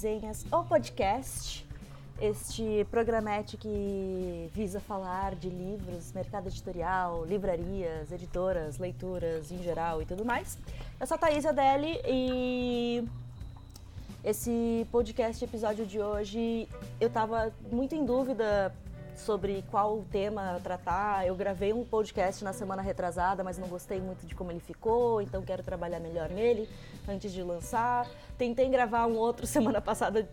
Risenhas, o podcast, este programete que visa falar de livros, mercado editorial, livrarias, editoras, leituras em geral e tudo mais. Eu sou a Thaís Adeli e esse podcast, episódio de hoje, eu estava muito em dúvida sobre qual tema tratar. Eu gravei um podcast na semana retrasada, mas não gostei muito de como ele ficou, então quero trabalhar melhor nele antes de lançar. Tentei gravar um outro semana passada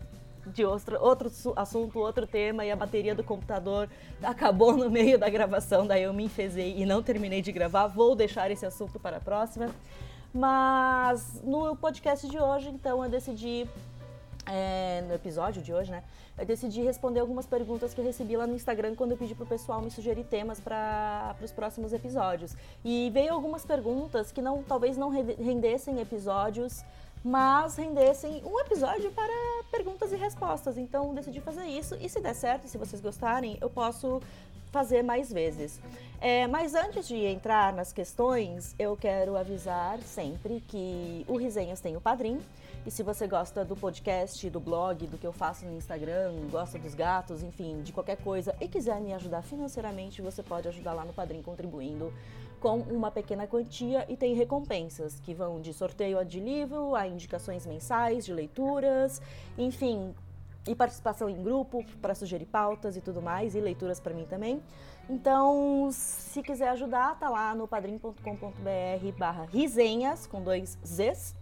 de outro, outro assunto, outro tema, e a bateria do computador acabou no meio da gravação, daí eu me enfezei e não terminei de gravar. Vou deixar esse assunto para a próxima. Mas no podcast de hoje, então, eu decidi é, no episódio de hoje, né? Eu decidi responder algumas perguntas que eu recebi lá no Instagram quando eu pedi pro pessoal me sugerir temas para os próximos episódios. E veio algumas perguntas que não, talvez não rendessem episódios, mas rendessem um episódio para perguntas e respostas. Então decidi fazer isso e se der certo, se vocês gostarem, eu posso fazer mais vezes. É, mas antes de entrar nas questões, eu quero avisar sempre que o Risenhas tem o padrinho. E se você gosta do podcast, do blog, do que eu faço no Instagram, gosta dos gatos, enfim, de qualquer coisa e quiser me ajudar financeiramente, você pode ajudar lá no Padrim contribuindo com uma pequena quantia e tem recompensas que vão de sorteio de livro a indicações mensais de leituras, enfim, e participação em grupo para sugerir pautas e tudo mais e leituras para mim também. Então, se quiser ajudar, tá lá no padrim.com.br/barra risenhas com dois Z's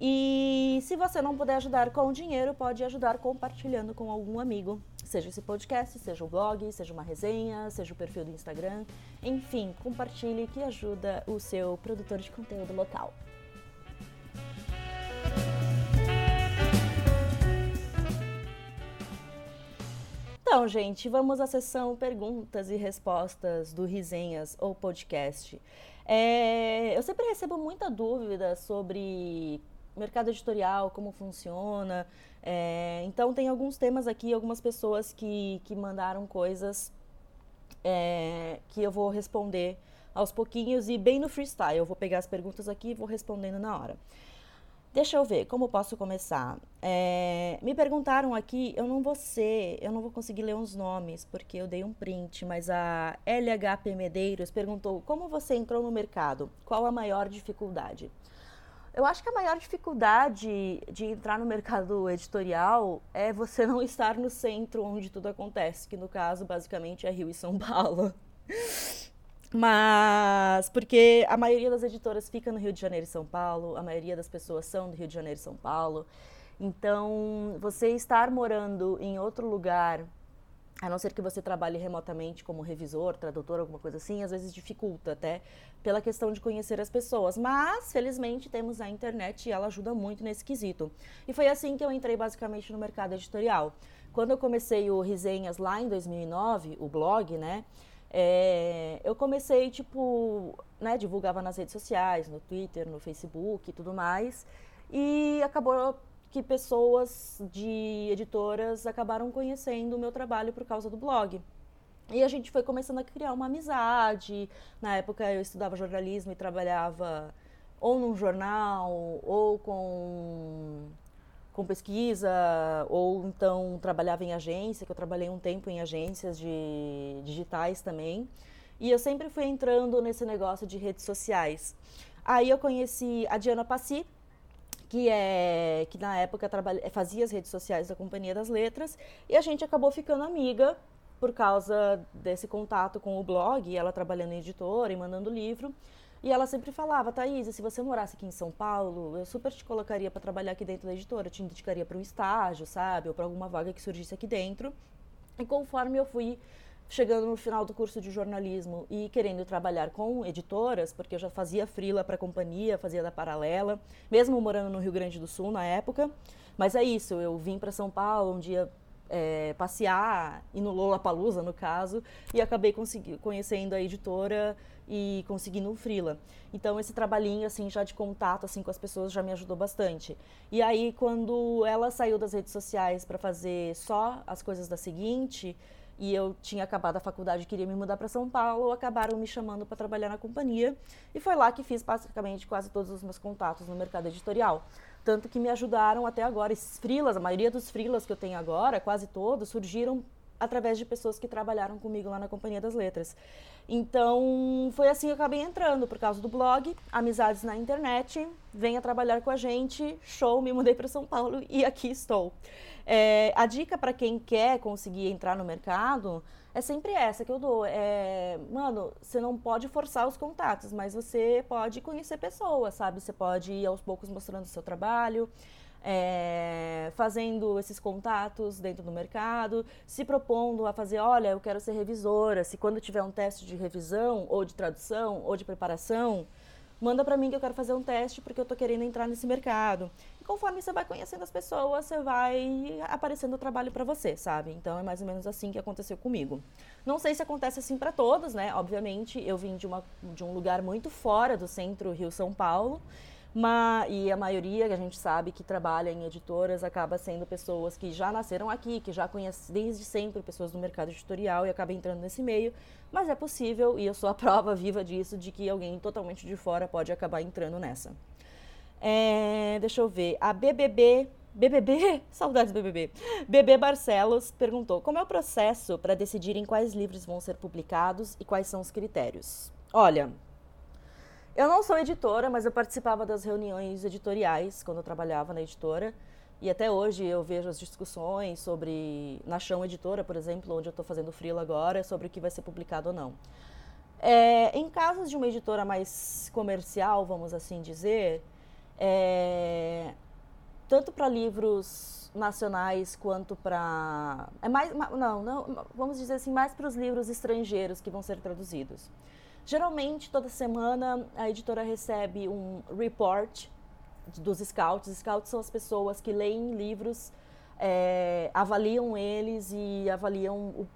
e se você não puder ajudar com dinheiro, pode ajudar compartilhando com algum amigo. Seja esse podcast, seja o blog, seja uma resenha, seja o perfil do Instagram. Enfim, compartilhe que ajuda o seu produtor de conteúdo local. Então, gente, vamos à sessão perguntas e respostas do Risenhas ou podcast. É, eu sempre recebo muita dúvida sobre mercado editorial, como funciona. É, então, tem alguns temas aqui, algumas pessoas que, que mandaram coisas é, que eu vou responder aos pouquinhos e bem no freestyle. Eu vou pegar as perguntas aqui e vou respondendo na hora. Deixa eu ver como posso começar. É, me perguntaram aqui, eu não vou ser, eu não vou conseguir ler uns nomes porque eu dei um print, mas a LHP Medeiros perguntou como você entrou no mercado, qual a maior dificuldade? Eu acho que a maior dificuldade de entrar no mercado editorial é você não estar no centro onde tudo acontece, que no caso basicamente é Rio e São Paulo. Mas porque a maioria das editoras fica no Rio de Janeiro e São Paulo, a maioria das pessoas são do Rio de Janeiro e São Paulo. Então, você estar morando em outro lugar a não ser que você trabalhe remotamente como revisor, tradutor, alguma coisa assim, às vezes dificulta até pela questão de conhecer as pessoas. Mas, felizmente, temos a internet e ela ajuda muito nesse quesito. E foi assim que eu entrei basicamente no mercado editorial. Quando eu comecei o Resenhas lá em 2009, o blog, né? É, eu comecei, tipo, né, divulgava nas redes sociais, no Twitter, no Facebook e tudo mais. E acabou que pessoas de editoras acabaram conhecendo o meu trabalho por causa do blog. E a gente foi começando a criar uma amizade. Na época eu estudava jornalismo e trabalhava ou num jornal, ou com, com pesquisa, ou então trabalhava em agência, que eu trabalhei um tempo em agências de digitais também. E eu sempre fui entrando nesse negócio de redes sociais. Aí eu conheci a Diana Passi, que é que na época trabalha, fazia as redes sociais da Companhia das Letras, e a gente acabou ficando amiga por causa desse contato com o blog, ela trabalhando em editora e mandando livro. E ela sempre falava, Thaís, se você morasse aqui em São Paulo, eu super te colocaria para trabalhar aqui dentro da editora, te indicaria para um estágio, sabe? Ou para alguma vaga que surgisse aqui dentro. E conforme eu fui chegando no final do curso de jornalismo e querendo trabalhar com editoras, porque eu já fazia frila para a companhia, fazia da paralela, mesmo morando no Rio Grande do Sul na época. Mas é isso, eu vim para São Paulo um dia é, passear, e no Lollapalooza, no caso, e acabei conhecendo a editora e conseguindo um frila. Então esse trabalhinho assim já de contato assim com as pessoas já me ajudou bastante. E aí quando ela saiu das redes sociais para fazer só as coisas da seguinte, e eu tinha acabado a faculdade e queria me mudar para São Paulo, acabaram me chamando para trabalhar na companhia e foi lá que fiz basicamente quase todos os meus contatos no mercado editorial. tanto que me ajudaram até agora. Esses frilas, a maioria dos frilas que eu tenho agora, quase todos, surgiram através de pessoas que trabalharam comigo lá na Companhia das Letras. Então, foi assim que eu acabei entrando, por causa do blog, amizades na internet, venha trabalhar com a gente, show, me mudei para São Paulo e aqui estou. É, a dica para quem quer conseguir entrar no mercado é sempre essa que eu dou. É, mano, você não pode forçar os contatos, mas você pode conhecer pessoas, sabe? Você pode ir aos poucos mostrando o seu trabalho é, fazendo esses contatos dentro do mercado, se propondo a fazer, olha, eu quero ser revisora, se quando tiver um teste de revisão, ou de tradução, ou de preparação, manda para mim que eu quero fazer um teste porque eu estou querendo entrar nesse mercado. E conforme você vai conhecendo as pessoas, você vai aparecendo o trabalho para você, sabe? Então é mais ou menos assim que aconteceu comigo. Não sei se acontece assim para todos, né? Obviamente, eu vim de, uma, de um lugar muito fora do centro Rio-São Paulo. E a maioria que a gente sabe que trabalha em editoras acaba sendo pessoas que já nasceram aqui, que já conhecem desde sempre pessoas do mercado editorial e acaba entrando nesse meio. Mas é possível, e eu sou a prova viva disso, de que alguém totalmente de fora pode acabar entrando nessa. É, deixa eu ver. A BBB BBB, saudades BBB. BB Barcelos perguntou: como é o processo para decidirem quais livros vão ser publicados e quais são os critérios? Olha, eu não sou editora, mas eu participava das reuniões editoriais quando eu trabalhava na editora. E até hoje eu vejo as discussões sobre, na Chão Editora, por exemplo, onde eu estou fazendo frila agora, sobre o que vai ser publicado ou não. É, em casos de uma editora mais comercial, vamos assim dizer, é, tanto para livros nacionais quanto para é mais não não vamos dizer assim mais para os livros estrangeiros que vão ser traduzidos Geralmente, toda semana, a editora recebe um report dos scouts. Scouts são as pessoas que leem livros, é, avaliam eles e avaliam o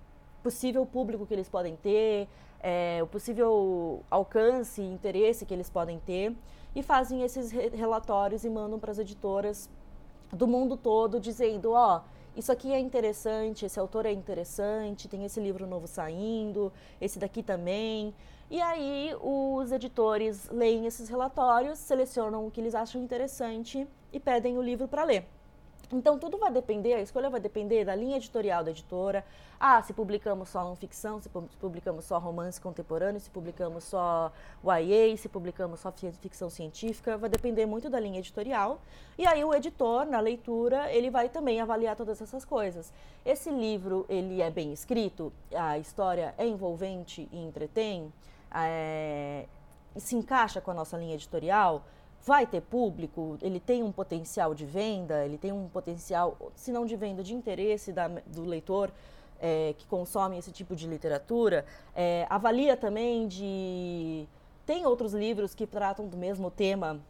possível público que eles podem ter, é, o possível alcance e interesse que eles podem ter, e fazem esses re relatórios e mandam para as editoras do mundo todo dizendo: ó. Oh, isso aqui é interessante, esse autor é interessante, tem esse livro novo saindo, esse daqui também. E aí os editores leem esses relatórios, selecionam o que eles acham interessante e pedem o livro para ler. Então tudo vai depender, a escolha vai depender da linha editorial da editora. Ah, se publicamos só não ficção, se publicamos só romance contemporâneo, se publicamos só YA, se publicamos só ficção científica, vai depender muito da linha editorial. E aí o editor, na leitura, ele vai também avaliar todas essas coisas. Esse livro, ele é bem escrito, a história é envolvente e entretém, é, se encaixa com a nossa linha editorial, vai ter público, ele tem um potencial de venda, ele tem um potencial, se não de venda, de interesse da, do leitor é, que consome esse tipo de literatura. É, avalia também de. Tem outros livros que tratam do mesmo tema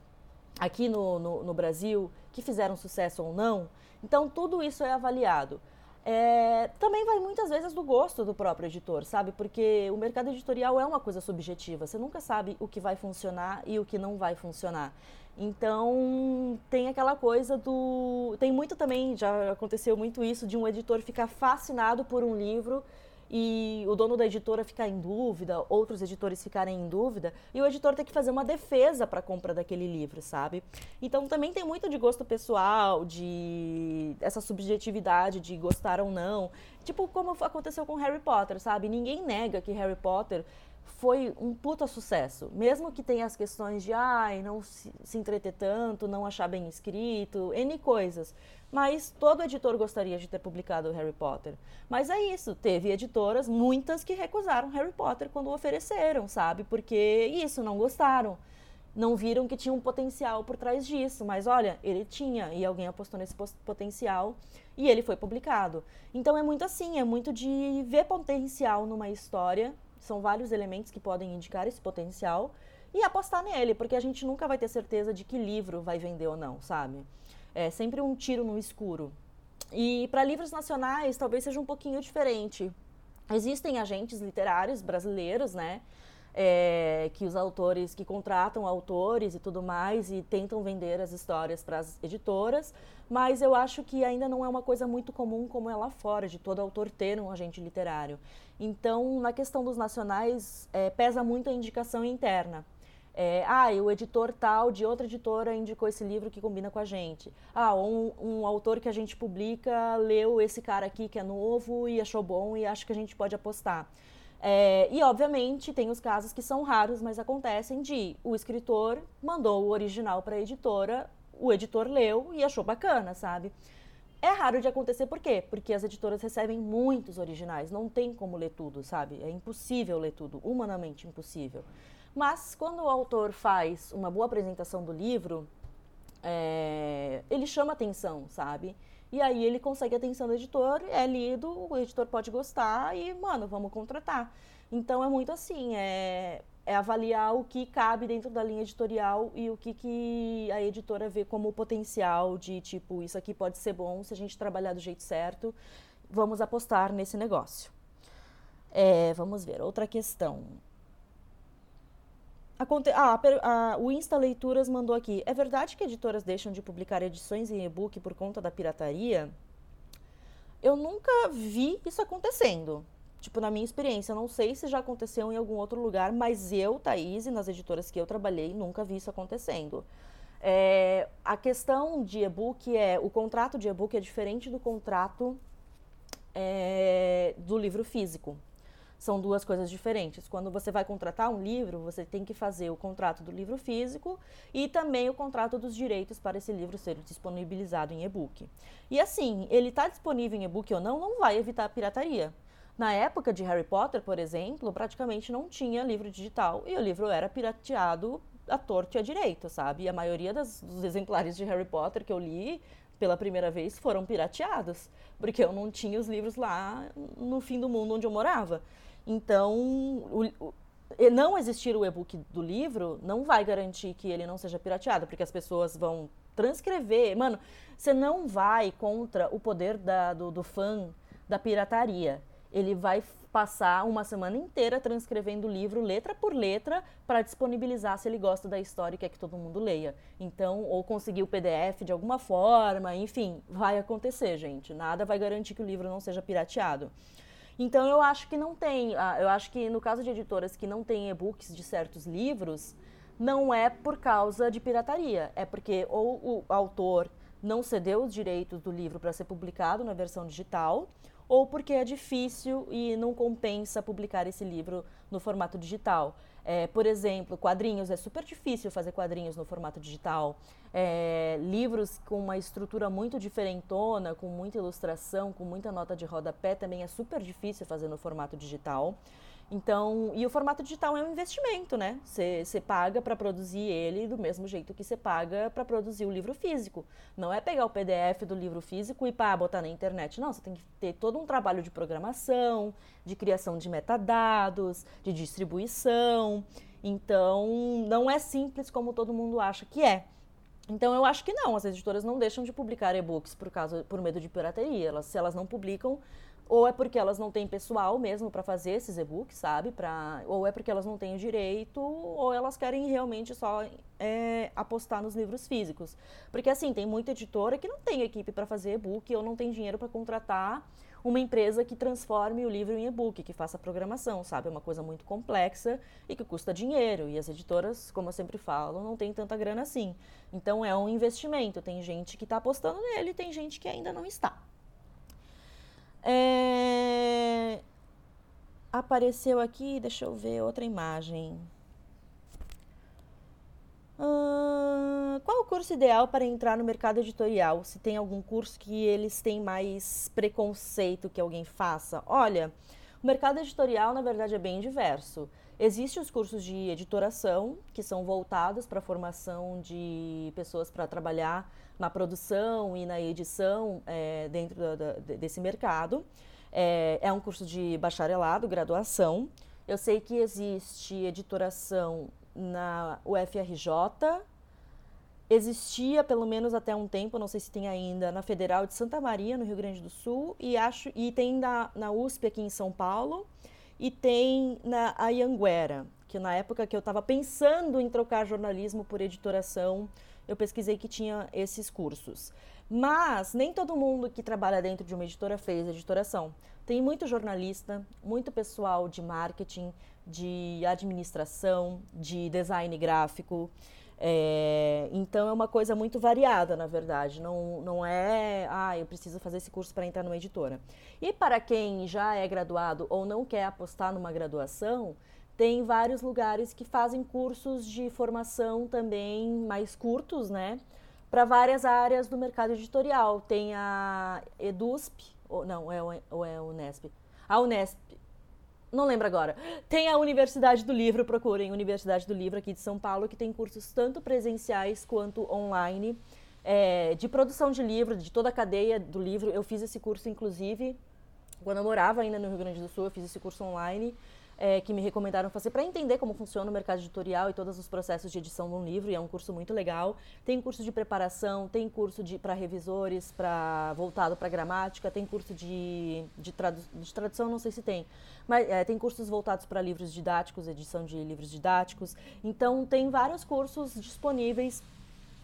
aqui no, no, no Brasil que fizeram sucesso ou não. Então, tudo isso é avaliado. É, também vai muitas vezes do gosto do próprio editor, sabe? Porque o mercado editorial é uma coisa subjetiva. Você nunca sabe o que vai funcionar e o que não vai funcionar. Então, tem aquela coisa do. Tem muito também, já aconteceu muito isso, de um editor ficar fascinado por um livro e o dono da editora ficar em dúvida, outros editores ficarem em dúvida, e o editor tem que fazer uma defesa para a compra daquele livro, sabe? Então também tem muito de gosto pessoal, de essa subjetividade de gostar ou não. Tipo como aconteceu com Harry Potter, sabe? Ninguém nega que Harry Potter foi um puta sucesso. Mesmo que tenha as questões de ai, não se, se entreter tanto, não achar bem escrito, N coisas. Mas todo editor gostaria de ter publicado Harry Potter. Mas é isso, teve editoras, muitas que recusaram Harry Potter quando ofereceram, sabe? Porque isso, não gostaram. Não viram que tinha um potencial por trás disso. Mas olha, ele tinha, e alguém apostou nesse potencial e ele foi publicado. Então é muito assim, é muito de ver potencial numa história são vários elementos que podem indicar esse potencial e apostar nele, porque a gente nunca vai ter certeza de que livro vai vender ou não, sabe? É sempre um tiro no escuro. E para livros nacionais, talvez seja um pouquinho diferente. Existem agentes literários brasileiros, né? É, que os autores que contratam autores e tudo mais e tentam vender as histórias para as editoras, mas eu acho que ainda não é uma coisa muito comum como é lá fora, de todo autor ter um agente literário. Então, na questão dos nacionais, é, pesa muito a indicação interna. É, ah, o editor tal de outra editora indicou esse livro que combina com a gente. Ah, um, um autor que a gente publica leu esse cara aqui que é novo e achou bom e acha que a gente pode apostar. É, e, obviamente, tem os casos que são raros, mas acontecem de o escritor mandou o original para a editora, o editor leu e achou bacana, sabe? É raro de acontecer por quê? Porque as editoras recebem muitos originais, não tem como ler tudo, sabe? É impossível ler tudo, humanamente impossível. Mas quando o autor faz uma boa apresentação do livro, é, ele chama atenção, sabe? E aí ele consegue a atenção do editor, é lido, o editor pode gostar e, mano, vamos contratar. Então é muito assim, é, é avaliar o que cabe dentro da linha editorial e o que, que a editora vê como potencial de tipo, isso aqui pode ser bom se a gente trabalhar do jeito certo, vamos apostar nesse negócio. É, vamos ver, outra questão. Ah, a, o Insta Leituras mandou aqui. É verdade que editoras deixam de publicar edições em e-book por conta da pirataria? Eu nunca vi isso acontecendo. Tipo, na minha experiência, não sei se já aconteceu em algum outro lugar, mas eu, Thaís, nas editoras que eu trabalhei, nunca vi isso acontecendo. É, a questão de e-book é, o contrato de e-book é diferente do contrato é, do livro físico são duas coisas diferentes. Quando você vai contratar um livro, você tem que fazer o contrato do livro físico e também o contrato dos direitos para esse livro ser disponibilizado em e-book. E assim, ele está disponível em e-book ou não, não vai evitar a pirataria. Na época de Harry Potter, por exemplo, praticamente não tinha livro digital e o livro era pirateado à torto e à direito, sabe? E a maioria das, dos exemplares de Harry Potter que eu li pela primeira vez foram pirateados, porque eu não tinha os livros lá no fim do mundo onde eu morava. Então, o, o, não existir o e-book do livro não vai garantir que ele não seja pirateado, porque as pessoas vão transcrever. Mano, você não vai contra o poder da, do, do fã da pirataria. Ele vai passar uma semana inteira transcrevendo o livro letra por letra para disponibilizar se ele gosta da história e quer que todo mundo leia. Então, ou conseguir o PDF de alguma forma, enfim, vai acontecer, gente. Nada vai garantir que o livro não seja pirateado. Então eu acho que não tem. Ah, eu acho que no caso de editoras que não têm e-books de certos livros, não é por causa de pirataria. É porque ou o autor não cedeu os direitos do livro para ser publicado na versão digital, ou porque é difícil e não compensa publicar esse livro no formato digital. É, por exemplo, quadrinhos, é super difícil fazer quadrinhos no formato digital. É, livros com uma estrutura muito diferentona, com muita ilustração, com muita nota de rodapé, também é super difícil fazer no formato digital. Então, e o formato digital é um investimento, né? Você paga para produzir ele do mesmo jeito que você paga para produzir o livro físico. Não é pegar o PDF do livro físico e pá, botar na internet. Não, você tem que ter todo um trabalho de programação, de criação de metadados, de distribuição. Então, não é simples como todo mundo acha que é. Então eu acho que não, as editoras não deixam de publicar e-books por causa por medo de pirataria. Elas, se elas não publicam, ou é porque elas não têm pessoal mesmo para fazer esses e-books, sabe? Pra, ou é porque elas não têm o direito, ou elas querem realmente só é, apostar nos livros físicos. Porque assim, tem muita editora que não tem equipe para fazer e-book ou não tem dinheiro para contratar uma empresa que transforme o livro em e-book, que faça programação, sabe? É uma coisa muito complexa e que custa dinheiro. E as editoras, como eu sempre falo, não tem tanta grana assim. Então é um investimento. Tem gente que está apostando nele, tem gente que ainda não está. É... Apareceu aqui, deixa eu ver outra imagem. qual o curso ideal para entrar no mercado editorial? Se tem algum curso que eles têm mais preconceito que alguém faça? Olha, o mercado editorial, na verdade, é bem diverso. Existem os cursos de editoração, que são voltados para a formação de pessoas para trabalhar na produção e na edição é, dentro da, da, desse mercado. É, é um curso de bacharelado, graduação. Eu sei que existe editoração na UFRJ, existia pelo menos até um tempo, não sei se tem ainda, na Federal de Santa Maria, no Rio Grande do Sul, e acho e tem na, na USP aqui em São Paulo e tem na Ayanguera, que na época que eu estava pensando em trocar jornalismo por editoração, eu pesquisei que tinha esses cursos. Mas nem todo mundo que trabalha dentro de uma editora fez editoração. Tem muito jornalista, muito pessoal de marketing, de administração, de design gráfico. É, então é uma coisa muito variada, na verdade. Não, não é, ah, eu preciso fazer esse curso para entrar numa editora. E para quem já é graduado ou não quer apostar numa graduação, tem vários lugares que fazem cursos de formação também mais curtos, né? Para várias áreas do mercado editorial. Tem a EDUSP, ou não, é, ou é a Unesp. A Unesp, não lembro agora. Tem a Universidade do Livro, procurem Universidade do Livro aqui de São Paulo, que tem cursos tanto presenciais quanto online, é, de produção de livro, de toda a cadeia do livro. Eu fiz esse curso, inclusive, quando eu morava ainda no Rio Grande do Sul, eu fiz esse curso online é, que me recomendaram fazer para entender como funciona o mercado editorial e todos os processos de edição de um livro, e é um curso muito legal. Tem curso de preparação, tem curso para revisores, para voltado para gramática, tem curso de, de, tradu de, tradução, não sei se tem, mas é, tem cursos voltados para livros didáticos, edição de livros didáticos. Então, tem vários cursos disponíveis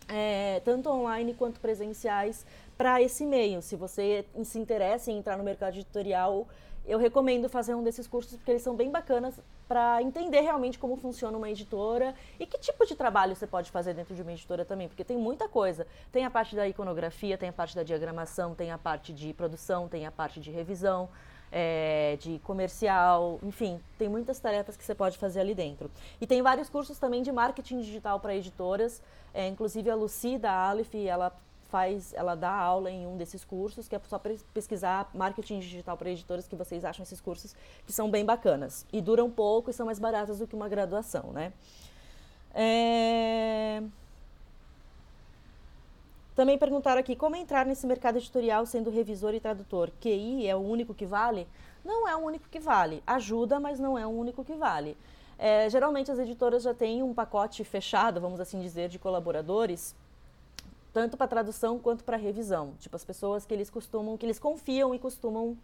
é, tanto online quanto presenciais, para esse meio. Se você se interessa em entrar no mercado editorial, eu recomendo fazer um desses cursos porque eles são bem bacanas para entender realmente como funciona uma editora e que tipo de trabalho você pode fazer dentro de uma editora também, porque tem muita coisa. Tem a parte da iconografia, tem a parte da diagramação, tem a parte de produção, tem a parte de revisão, é, de comercial, enfim, tem muitas tarefas que você pode fazer ali dentro. E tem vários cursos também de marketing digital para editoras, é, inclusive a Lucy da Aleph, ela faz, ela dá aula em um desses cursos, que é só pesquisar marketing digital para editoras que vocês acham esses cursos que são bem bacanas. E duram pouco e são mais baratas do que uma graduação, né? É... Também perguntaram aqui como entrar nesse mercado editorial sendo revisor e tradutor. QI é o único que vale? Não é o único que vale. Ajuda, mas não é o único que vale. É, geralmente as editoras já têm um pacote fechado, vamos assim dizer, de colaboradores tanto para tradução quanto para revisão. Tipo, as pessoas que eles costumam, que eles confiam e costumam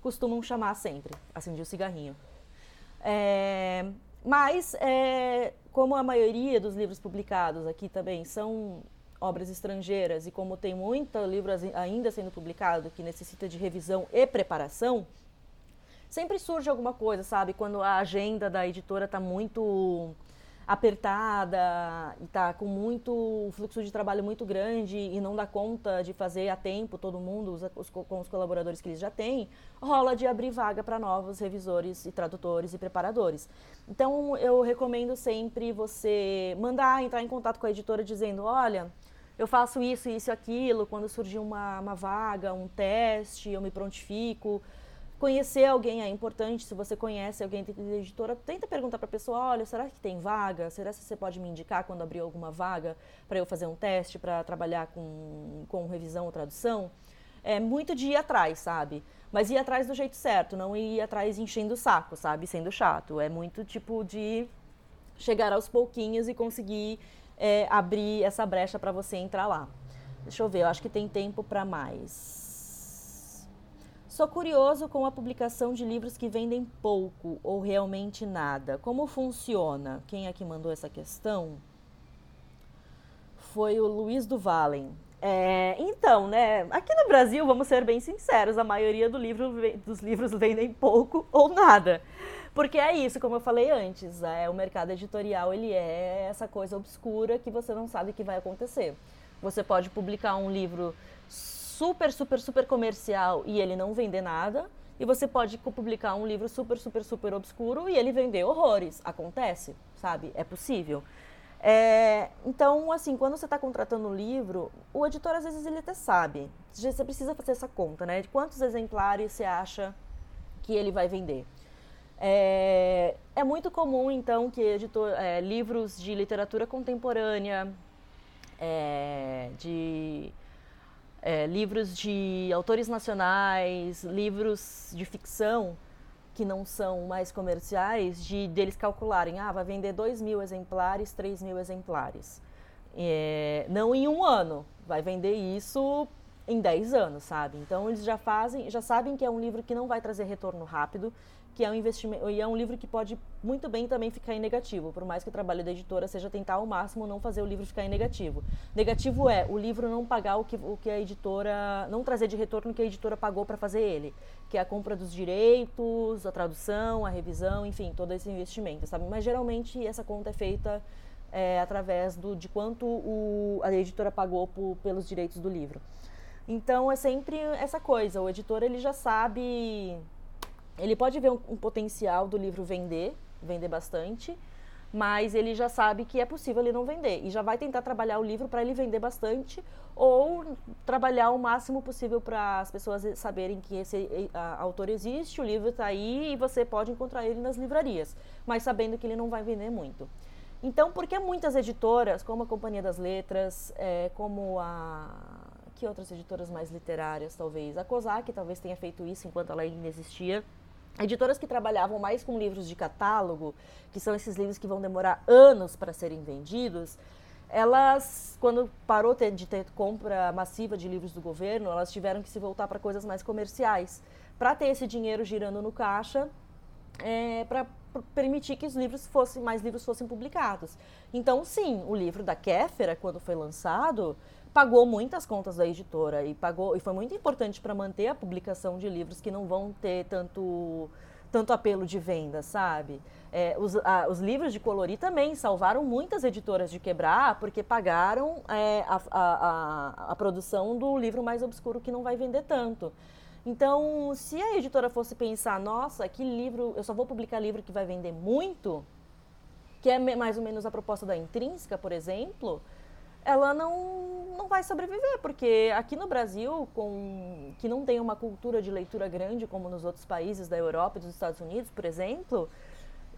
costumam chamar sempre. Acendi o cigarrinho. É, mas, é, como a maioria dos livros publicados aqui também são obras estrangeiras e como tem muito livro ainda sendo publicado que necessita de revisão e preparação, sempre surge alguma coisa, sabe? Quando a agenda da editora está muito apertada e está com muito fluxo de trabalho muito grande e não dá conta de fazer a tempo todo mundo os, os, com os colaboradores que eles já têm, rola de abrir vaga para novos revisores e tradutores e preparadores. Então eu recomendo sempre você mandar entrar em contato com a editora dizendo, olha, eu faço isso, isso aquilo, quando surgir uma, uma vaga, um teste, eu me prontifico Conhecer alguém é importante, se você conhece alguém da editora, tenta perguntar para a pessoa, olha, será que tem vaga? Será que você pode me indicar quando abrir alguma vaga para eu fazer um teste, para trabalhar com, com revisão ou tradução? É muito de ir atrás, sabe? Mas ir atrás do jeito certo, não ir atrás enchendo o saco, sabe? Sendo chato. É muito tipo de chegar aos pouquinhos e conseguir é, abrir essa brecha para você entrar lá. Deixa eu ver, eu acho que tem tempo para mais. Sou curioso com a publicação de livros que vendem pouco ou realmente nada. Como funciona? Quem é que mandou essa questão? Foi o Luiz do Valen. É, então, né, aqui no Brasil, vamos ser bem sinceros, a maioria do livro, dos livros vendem pouco ou nada. Porque é isso, como eu falei antes, é, o mercado editorial ele é essa coisa obscura que você não sabe o que vai acontecer. Você pode publicar um livro super, super, super comercial e ele não vender nada. E você pode publicar um livro super, super, super obscuro e ele vender horrores. Acontece, sabe? É possível. É, então, assim, quando você está contratando um livro, o editor às vezes ele até sabe. Você precisa fazer essa conta, né? De quantos exemplares você acha que ele vai vender. É, é muito comum, então, que editor, é, livros de literatura contemporânea, é, de é, livros de autores nacionais, livros de ficção que não são mais comerciais, de deles calcularem, ah, vai vender 2 mil exemplares, 3 mil exemplares. É, não em um ano, vai vender isso em 10 anos, sabe? Então eles já fazem, já sabem que é um livro que não vai trazer retorno rápido, que é um investimento e é um livro que pode muito bem também ficar em negativo, por mais que o trabalho da editora seja tentar ao máximo não fazer o livro ficar em negativo. Negativo é o livro não pagar o que, o que a editora, não trazer de retorno o que a editora pagou para fazer ele, que é a compra dos direitos, a tradução, a revisão, enfim, todo esse investimento, sabe? Mas geralmente essa conta é feita é, através do, de quanto o, a editora pagou por, pelos direitos do livro. Então é sempre essa coisa, o editor ele já sabe ele pode ver um, um potencial do livro vender, vender bastante, mas ele já sabe que é possível ele não vender e já vai tentar trabalhar o livro para ele vender bastante ou trabalhar o máximo possível para as pessoas saberem que esse a, autor existe, o livro está aí e você pode encontrar ele nas livrarias, mas sabendo que ele não vai vender muito. Então, porque muitas editoras, como a Companhia das Letras, é, como a que outras editoras mais literárias, talvez a Kozak talvez tenha feito isso enquanto ela ainda existia Editoras que trabalhavam mais com livros de catálogo, que são esses livros que vão demorar anos para serem vendidos, elas, quando parou de ter compra massiva de livros do governo, elas tiveram que se voltar para coisas mais comerciais, para ter esse dinheiro girando no caixa, é, para permitir que os livros fossem, mais livros fossem publicados. Então, sim, o livro da Kéfera, quando foi lançado, pagou muitas contas da editora e pagou e foi muito importante para manter a publicação de livros que não vão ter tanto tanto apelo de venda, sabe? É, os, a, os, livros de colorir também salvaram muitas editoras de quebrar porque pagaram é, a, a, a, produção do livro mais obscuro que não vai vender tanto. Então, se a editora fosse pensar, nossa, que livro, eu só vou publicar livro que vai vender muito, que é mais ou menos a proposta da Intrínseca, por exemplo, ela não, não vai sobreviver, porque aqui no Brasil, com, que não tem uma cultura de leitura grande como nos outros países da Europa e dos Estados Unidos, por exemplo,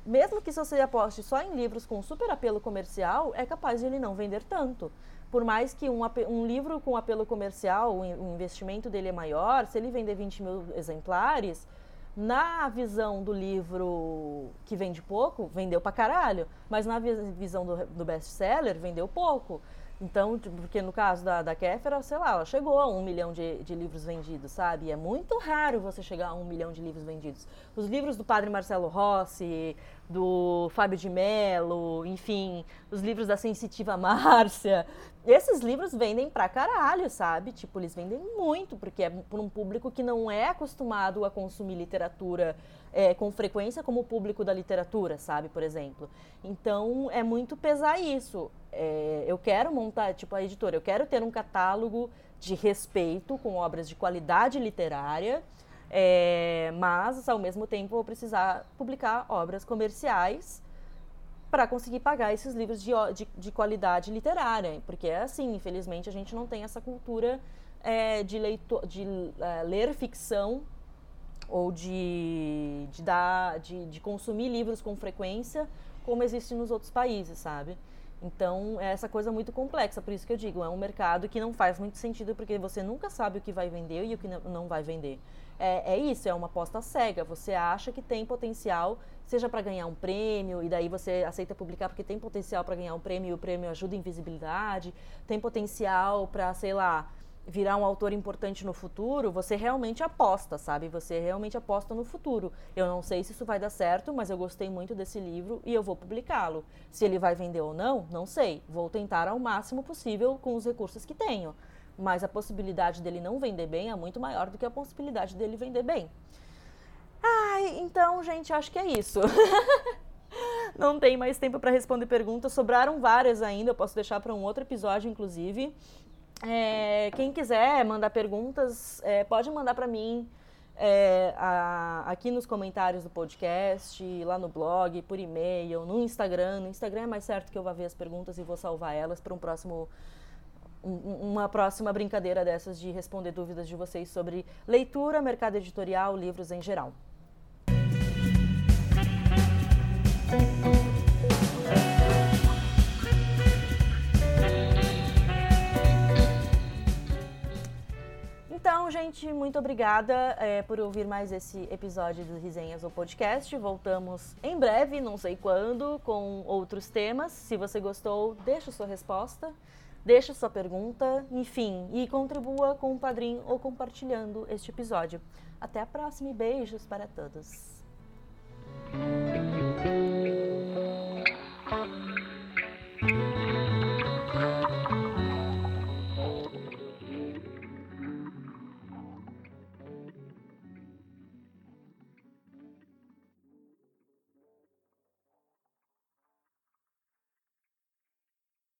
mesmo que você aposte só em livros com super apelo comercial, é capaz de ele não vender tanto. Por mais que um, um livro com apelo comercial, o investimento dele é maior, se ele vender 20 mil exemplares, na visão do livro que vende pouco, vendeu pra caralho. Mas na visão do, do best-seller, vendeu pouco. Então, porque no caso da, da Kéfera, sei lá, ela chegou a um milhão de, de livros vendidos, sabe? E é muito raro você chegar a um milhão de livros vendidos. Os livros do padre Marcelo Rossi, do Fábio de Mello, enfim, os livros da Sensitiva Márcia, esses livros vendem pra caralho, sabe? Tipo, eles vendem muito, porque é por um público que não é acostumado a consumir literatura é, com frequência como o público da literatura, sabe? Por exemplo. Então, é muito pesar isso é, eu quero montar, tipo a editora, eu quero ter um catálogo de respeito com obras de qualidade literária, é, mas ao mesmo tempo vou precisar publicar obras comerciais para conseguir pagar esses livros de, de, de, qualidade literária, porque é assim, infelizmente a gente não tem essa cultura é, de, de é, ler ficção ou de, de, dar, de, de consumir livros com frequência como existe nos outros países, sabe? Então, é essa coisa muito complexa, por isso que eu digo, é um mercado que não faz muito sentido, porque você nunca sabe o que vai vender e o que não vai vender. É, é isso, é uma aposta cega. Você acha que tem potencial, seja para ganhar um prêmio, e daí você aceita publicar porque tem potencial para ganhar um prêmio e o prêmio ajuda em visibilidade, tem potencial para, sei lá, virar um autor importante no futuro, você realmente aposta, sabe? Você realmente aposta no futuro. Eu não sei se isso vai dar certo, mas eu gostei muito desse livro e eu vou publicá-lo. Se ele vai vender ou não, não sei. Vou tentar ao máximo possível com os recursos que tenho. Mas a possibilidade dele não vender bem é muito maior do que a possibilidade dele vender bem. Ai, então, gente, acho que é isso. não tem mais tempo para responder perguntas. Sobraram várias ainda, eu posso deixar para um outro episódio, inclusive. É, quem quiser mandar perguntas, é, pode mandar para mim é, a, aqui nos comentários do podcast, lá no blog, por e-mail, no Instagram. No Instagram é mais certo que eu vá ver as perguntas e vou salvar elas para um próximo uma próxima brincadeira dessas de responder dúvidas de vocês sobre leitura, mercado editorial, livros em geral. Então, gente, muito obrigada é, por ouvir mais esse episódio do Resenhas ou Podcast. Voltamos em breve, não sei quando, com outros temas. Se você gostou, deixa sua resposta, deixe sua pergunta, enfim, e contribua com o padrinho ou compartilhando este episódio. Até a próxima e beijos para todos.